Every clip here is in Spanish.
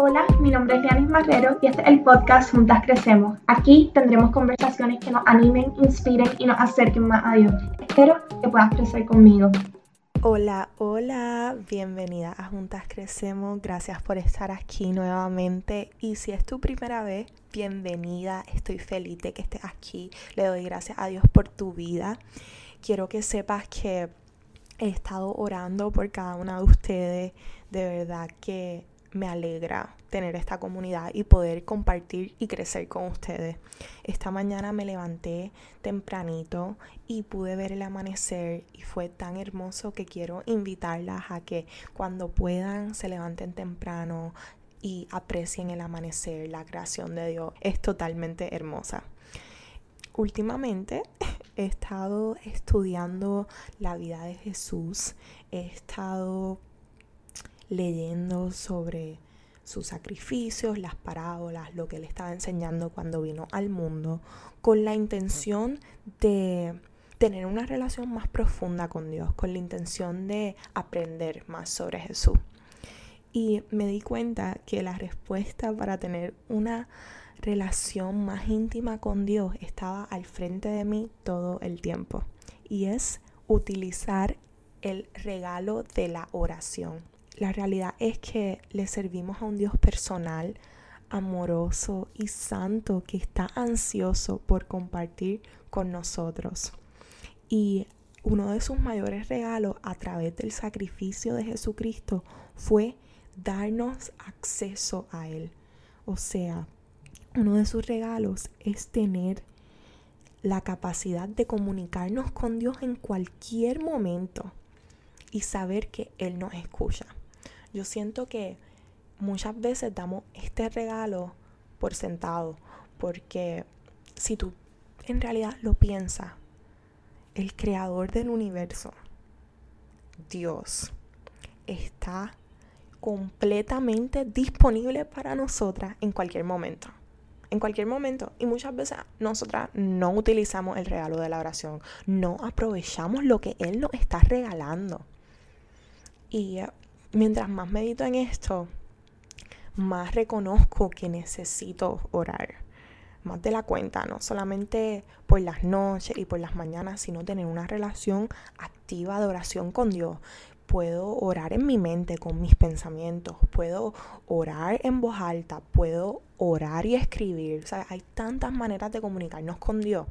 Hola, mi nombre es Lianis Marrero y este es el podcast Juntas Crecemos. Aquí tendremos conversaciones que nos animen, inspiren y nos acerquen más a Dios. Espero que puedas crecer conmigo. Hola, hola, bienvenida a Juntas Crecemos. Gracias por estar aquí nuevamente. Y si es tu primera vez, bienvenida. Estoy feliz de que estés aquí. Le doy gracias a Dios por tu vida. Quiero que sepas que he estado orando por cada una de ustedes. De verdad que me alegra tener esta comunidad y poder compartir y crecer con ustedes. Esta mañana me levanté tempranito y pude ver el amanecer y fue tan hermoso que quiero invitarlas a que cuando puedan se levanten temprano y aprecien el amanecer, la creación de Dios. Es totalmente hermosa. Últimamente he estado estudiando la vida de Jesús, he estado leyendo sobre sus sacrificios, las parábolas, lo que él estaba enseñando cuando vino al mundo, con la intención de tener una relación más profunda con Dios, con la intención de aprender más sobre Jesús. Y me di cuenta que la respuesta para tener una relación más íntima con Dios estaba al frente de mí todo el tiempo. Y es utilizar el regalo de la oración. La realidad es que le servimos a un Dios personal, amoroso y santo que está ansioso por compartir con nosotros. Y uno de sus mayores regalos a través del sacrificio de Jesucristo fue darnos acceso a Él. O sea, uno de sus regalos es tener la capacidad de comunicarnos con Dios en cualquier momento y saber que Él nos escucha. Yo siento que muchas veces damos este regalo por sentado, porque si tú en realidad lo piensas, el creador del universo, Dios, está completamente disponible para nosotras en cualquier momento. En cualquier momento. Y muchas veces nosotras no utilizamos el regalo de la oración. No aprovechamos lo que Él nos está regalando. Y mientras más medito en esto, más reconozco que necesito orar. Más de la cuenta, no solamente por las noches y por las mañanas, sino tener una relación activa de oración con Dios. Puedo orar en mi mente con mis pensamientos, puedo orar en voz alta, puedo orar y escribir. O sea, hay tantas maneras de comunicarnos con Dios.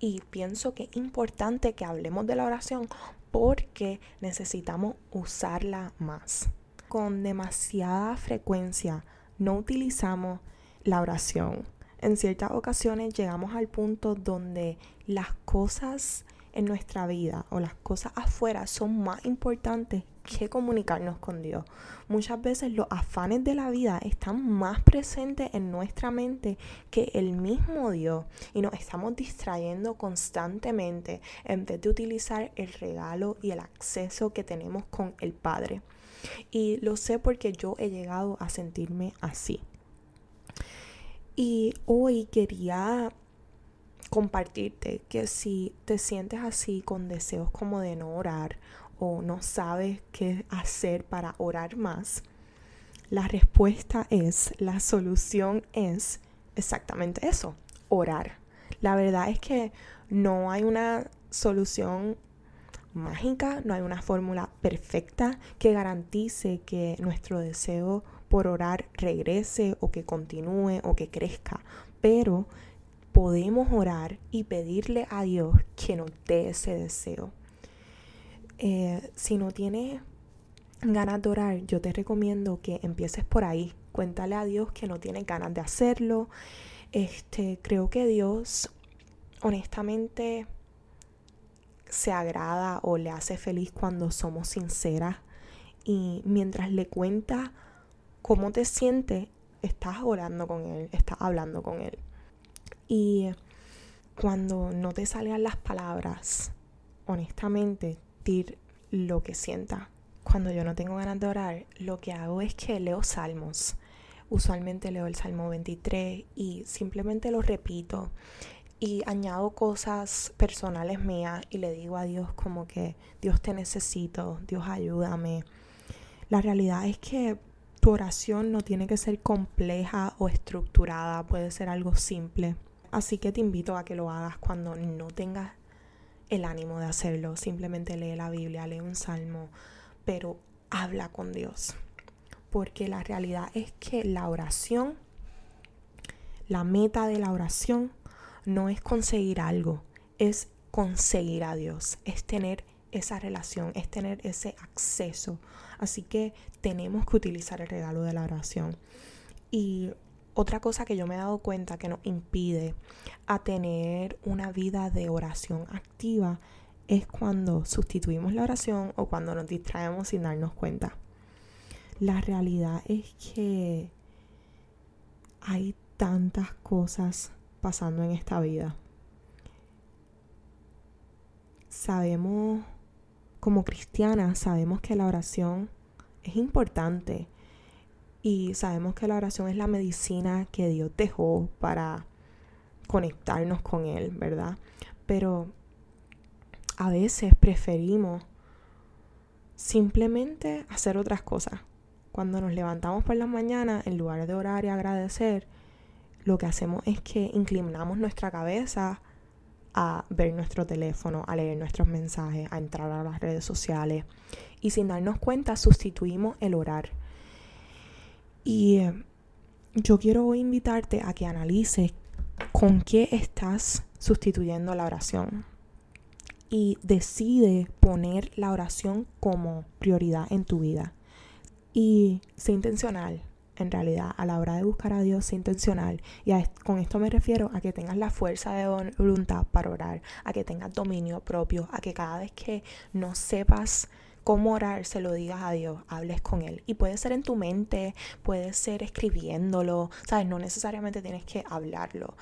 Y pienso que es importante que hablemos de la oración porque necesitamos usarla más. Con demasiada frecuencia no utilizamos la oración. En ciertas ocasiones llegamos al punto donde las cosas en nuestra vida o las cosas afuera son más importantes que comunicarnos con Dios. Muchas veces los afanes de la vida están más presentes en nuestra mente que el mismo Dios y nos estamos distrayendo constantemente en vez de utilizar el regalo y el acceso que tenemos con el Padre. Y lo sé porque yo he llegado a sentirme así. Y hoy quería compartirte que si te sientes así con deseos como de no orar o no sabes qué hacer para orar más, la respuesta es, la solución es exactamente eso, orar. La verdad es que no hay una solución mágica, no hay una fórmula perfecta que garantice que nuestro deseo por orar regrese o que continúe o que crezca, pero podemos orar y pedirle a Dios que nos dé ese deseo. Eh, si no tienes ganas de orar, yo te recomiendo que empieces por ahí. Cuéntale a Dios que no tienes ganas de hacerlo. Este, creo que Dios, honestamente, se agrada o le hace feliz cuando somos sinceras. Y mientras le cuentas cómo te sientes, estás orando con Él, estás hablando con Él. Y cuando no te salgan las palabras, honestamente, dir lo que sienta. Cuando yo no tengo ganas de orar, lo que hago es que leo salmos. Usualmente leo el Salmo 23 y simplemente lo repito y añado cosas personales mías y le digo a Dios como que Dios te necesito, Dios ayúdame. La realidad es que tu oración no tiene que ser compleja o estructurada, puede ser algo simple. Así que te invito a que lo hagas cuando no tengas el ánimo de hacerlo. Simplemente lee la Biblia, lee un salmo, pero habla con Dios. Porque la realidad es que la oración, la meta de la oración no es conseguir algo, es conseguir a Dios, es tener esa relación, es tener ese acceso. Así que tenemos que utilizar el regalo de la oración. Y otra cosa que yo me he dado cuenta que nos impide a tener una vida de oración activa es cuando sustituimos la oración o cuando nos distraemos sin darnos cuenta. La realidad es que hay tantas cosas pasando en esta vida. Sabemos como cristianas sabemos que la oración es importante y sabemos que la oración es la medicina que Dios dejó para conectarnos con Él, ¿verdad? Pero a veces preferimos simplemente hacer otras cosas. Cuando nos levantamos por la mañana, en lugar de orar y agradecer, lo que hacemos es que inclinamos nuestra cabeza a ver nuestro teléfono, a leer nuestros mensajes, a entrar a las redes sociales. Y sin darnos cuenta, sustituimos el orar. Y eh, yo quiero invitarte a que analices con qué estás sustituyendo la oración. Y decide poner la oración como prioridad en tu vida. Y sé intencional en realidad a la hora de buscar a Dios intencional. Y con esto me refiero a que tengas la fuerza de voluntad para orar, a que tengas dominio propio, a que cada vez que no sepas cómo orar, se lo digas a Dios, hables con Él. Y puede ser en tu mente, puede ser escribiéndolo, ¿sabes? No necesariamente tienes que hablarlo.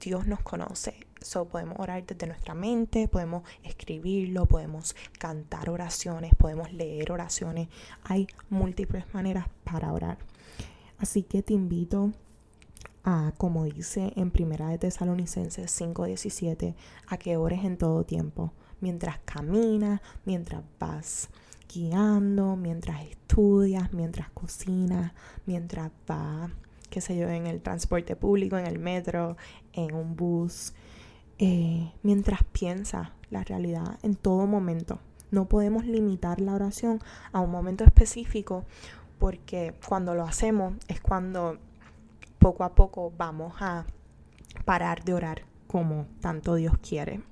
Dios nos conoce. So, podemos orar desde nuestra mente, podemos escribirlo, podemos cantar oraciones, podemos leer oraciones. Hay múltiples maneras para orar. Así que te invito a, como dice en Primera de Tesalonicenses 5:17, a que ores en todo tiempo, mientras caminas, mientras vas guiando, mientras estudias, mientras cocinas, mientras vas, qué sé yo, en el transporte público, en el metro, en un bus, eh, mientras piensas la realidad en todo momento. No podemos limitar la oración a un momento específico porque cuando lo hacemos es cuando poco a poco vamos a parar de orar como tanto Dios quiere.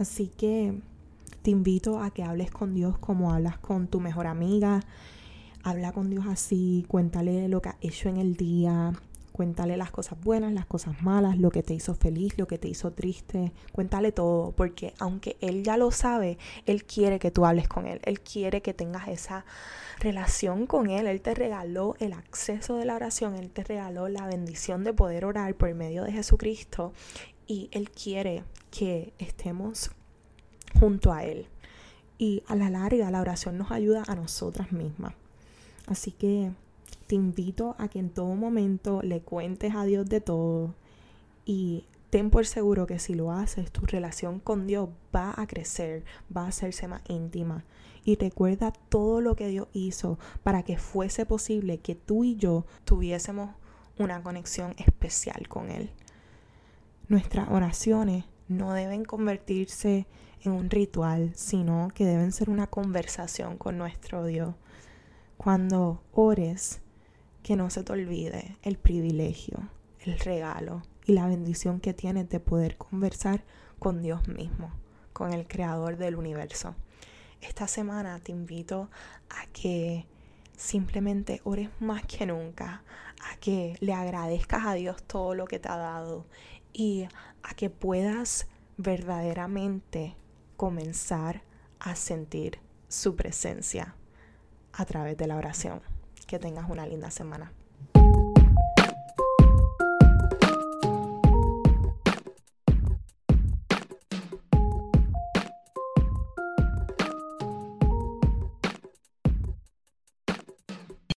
Así que te invito a que hables con Dios como hablas con tu mejor amiga. Habla con Dios así, cuéntale lo que ha hecho en el día, Cuéntale las cosas buenas, las cosas malas, lo que te hizo feliz, lo que te hizo triste. Cuéntale todo, porque aunque Él ya lo sabe, Él quiere que tú hables con Él. Él quiere que tengas esa relación con Él. Él te regaló el acceso de la oración. Él te regaló la bendición de poder orar por medio de Jesucristo. Y Él quiere que estemos junto a Él. Y a la larga la oración nos ayuda a nosotras mismas. Así que te invito a que en todo momento le cuentes a Dios de todo y ten por seguro que si lo haces, tu relación con Dios va a crecer, va a hacerse más íntima. Y recuerda todo lo que Dios hizo para que fuese posible que tú y yo tuviésemos una conexión especial con Él. Nuestras oraciones no deben convertirse en un ritual, sino que deben ser una conversación con nuestro Dios. Cuando ores, que no se te olvide el privilegio, el regalo y la bendición que tienes de poder conversar con Dios mismo, con el creador del universo. Esta semana te invito a que simplemente ores más que nunca, a que le agradezcas a Dios todo lo que te ha dado y a que puedas verdaderamente comenzar a sentir su presencia a través de la oración. Que tengas una linda semana.